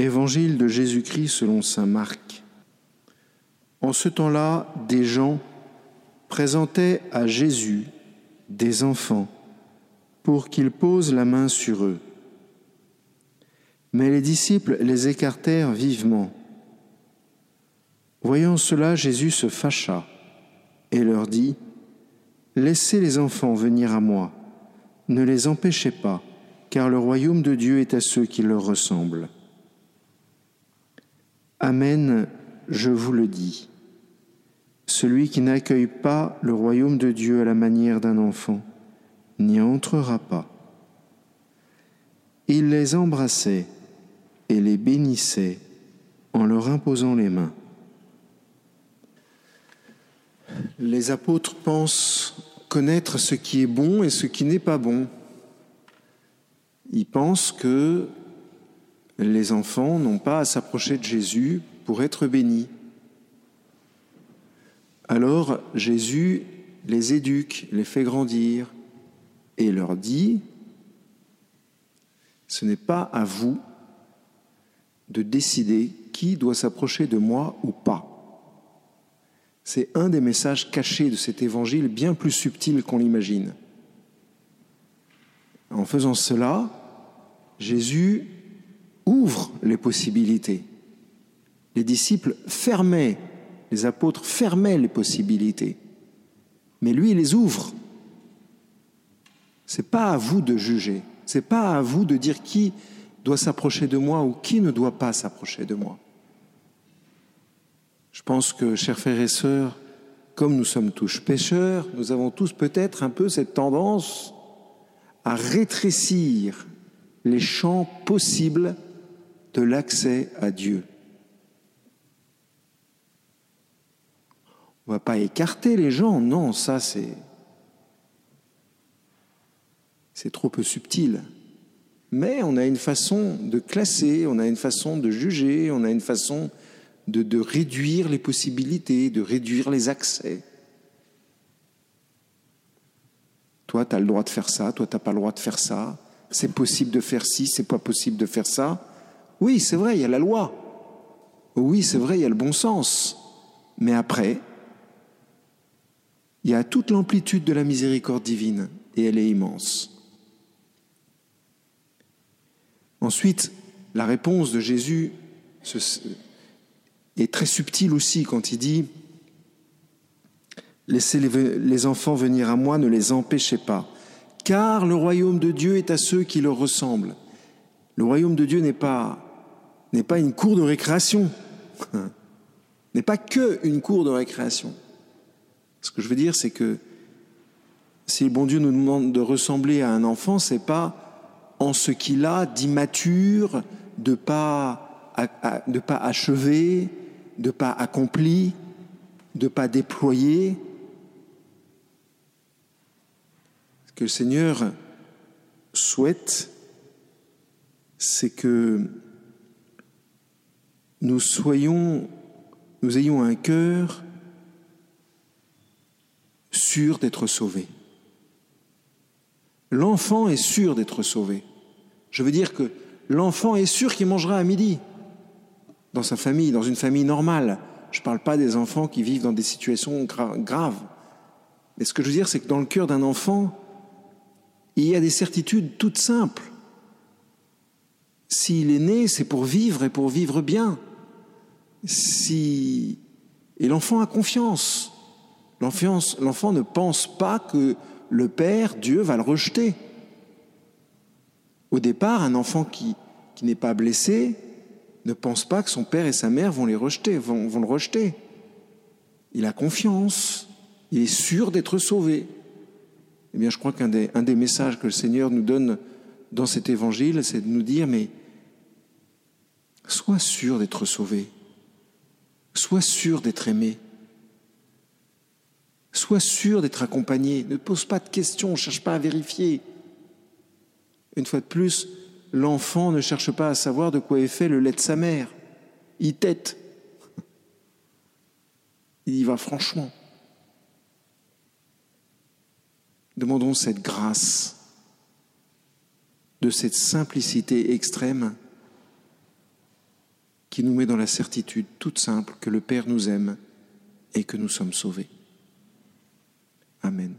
Évangile de Jésus-Christ selon Saint Marc. En ce temps-là, des gens présentaient à Jésus des enfants pour qu'il pose la main sur eux. Mais les disciples les écartèrent vivement. Voyant cela, Jésus se fâcha et leur dit, Laissez les enfants venir à moi, ne les empêchez pas, car le royaume de Dieu est à ceux qui leur ressemblent. Amen, je vous le dis. Celui qui n'accueille pas le royaume de Dieu à la manière d'un enfant n'y entrera pas. Il les embrassait et les bénissait en leur imposant les mains. Les apôtres pensent connaître ce qui est bon et ce qui n'est pas bon. Ils pensent que les enfants n'ont pas à s'approcher de Jésus pour être bénis. Alors Jésus les éduque, les fait grandir et leur dit, ce n'est pas à vous de décider qui doit s'approcher de moi ou pas. C'est un des messages cachés de cet évangile bien plus subtil qu'on l'imagine. En faisant cela, Jésus ouvre les possibilités. Les disciples fermaient, les apôtres fermaient les possibilités. Mais lui, il les ouvre. C'est pas à vous de juger. C'est pas à vous de dire qui doit s'approcher de moi ou qui ne doit pas s'approcher de moi. Je pense que, chers frères et sœurs, comme nous sommes tous pécheurs, nous avons tous peut-être un peu cette tendance à rétrécir les champs possibles de l'accès à Dieu. On ne va pas écarter les gens, non, ça c'est c'est trop peu subtil. Mais on a une façon de classer, on a une façon de juger, on a une façon de, de réduire les possibilités, de réduire les accès. Toi, tu as le droit de faire ça, toi, tu n'as pas le droit de faire ça. C'est possible de faire ci, c'est pas possible de faire ça. Oui, c'est vrai, il y a la loi. Oui, c'est vrai, il y a le bon sens. Mais après, il y a toute l'amplitude de la miséricorde divine, et elle est immense. Ensuite, la réponse de Jésus est très subtile aussi quand il dit Laissez les enfants venir à moi, ne les empêchez pas, car le royaume de Dieu est à ceux qui leur ressemblent. Le royaume de Dieu n'est pas n'est pas une cour de récréation, n'est pas que une cour de récréation. Ce que je veux dire, c'est que si le bon Dieu nous demande de ressembler à un enfant, c'est pas en ce qu'il a d'immature, de pas, de pas achevé, de pas accompli, de pas déployé. Ce que le Seigneur souhaite, c'est que nous soyons, nous ayons un cœur sûr d'être sauvé. L'enfant est sûr d'être sauvé. Je veux dire que l'enfant est sûr qu'il mangera à midi dans sa famille, dans une famille normale. Je ne parle pas des enfants qui vivent dans des situations graves. Mais ce que je veux dire, c'est que dans le cœur d'un enfant, il y a des certitudes toutes simples. S'il est né, c'est pour vivre et pour vivre bien si et l'enfant a confiance. L'enfant ne pense pas que le Père, Dieu, va le rejeter. Au départ, un enfant qui, n'est pas blessé ne pense pas que son père et sa mère vont, le rejeter. Il a confiance, il est sûr d'être sauvé. Eh bien, je crois qu'un un des messages que le Seigneur nous donne dans cet évangile, c'est de nous dire, mais sois sûr d'être sauvé. Sois sûr d'être aimé. Sois sûr d'être accompagné. Ne pose pas de questions, ne cherche pas à vérifier. Une fois de plus, l'enfant ne cherche pas à savoir de quoi est fait le lait de sa mère. Il tête. Il y va franchement. Demandons cette grâce, de cette simplicité extrême qui nous met dans la certitude toute simple que le Père nous aime et que nous sommes sauvés. Amen.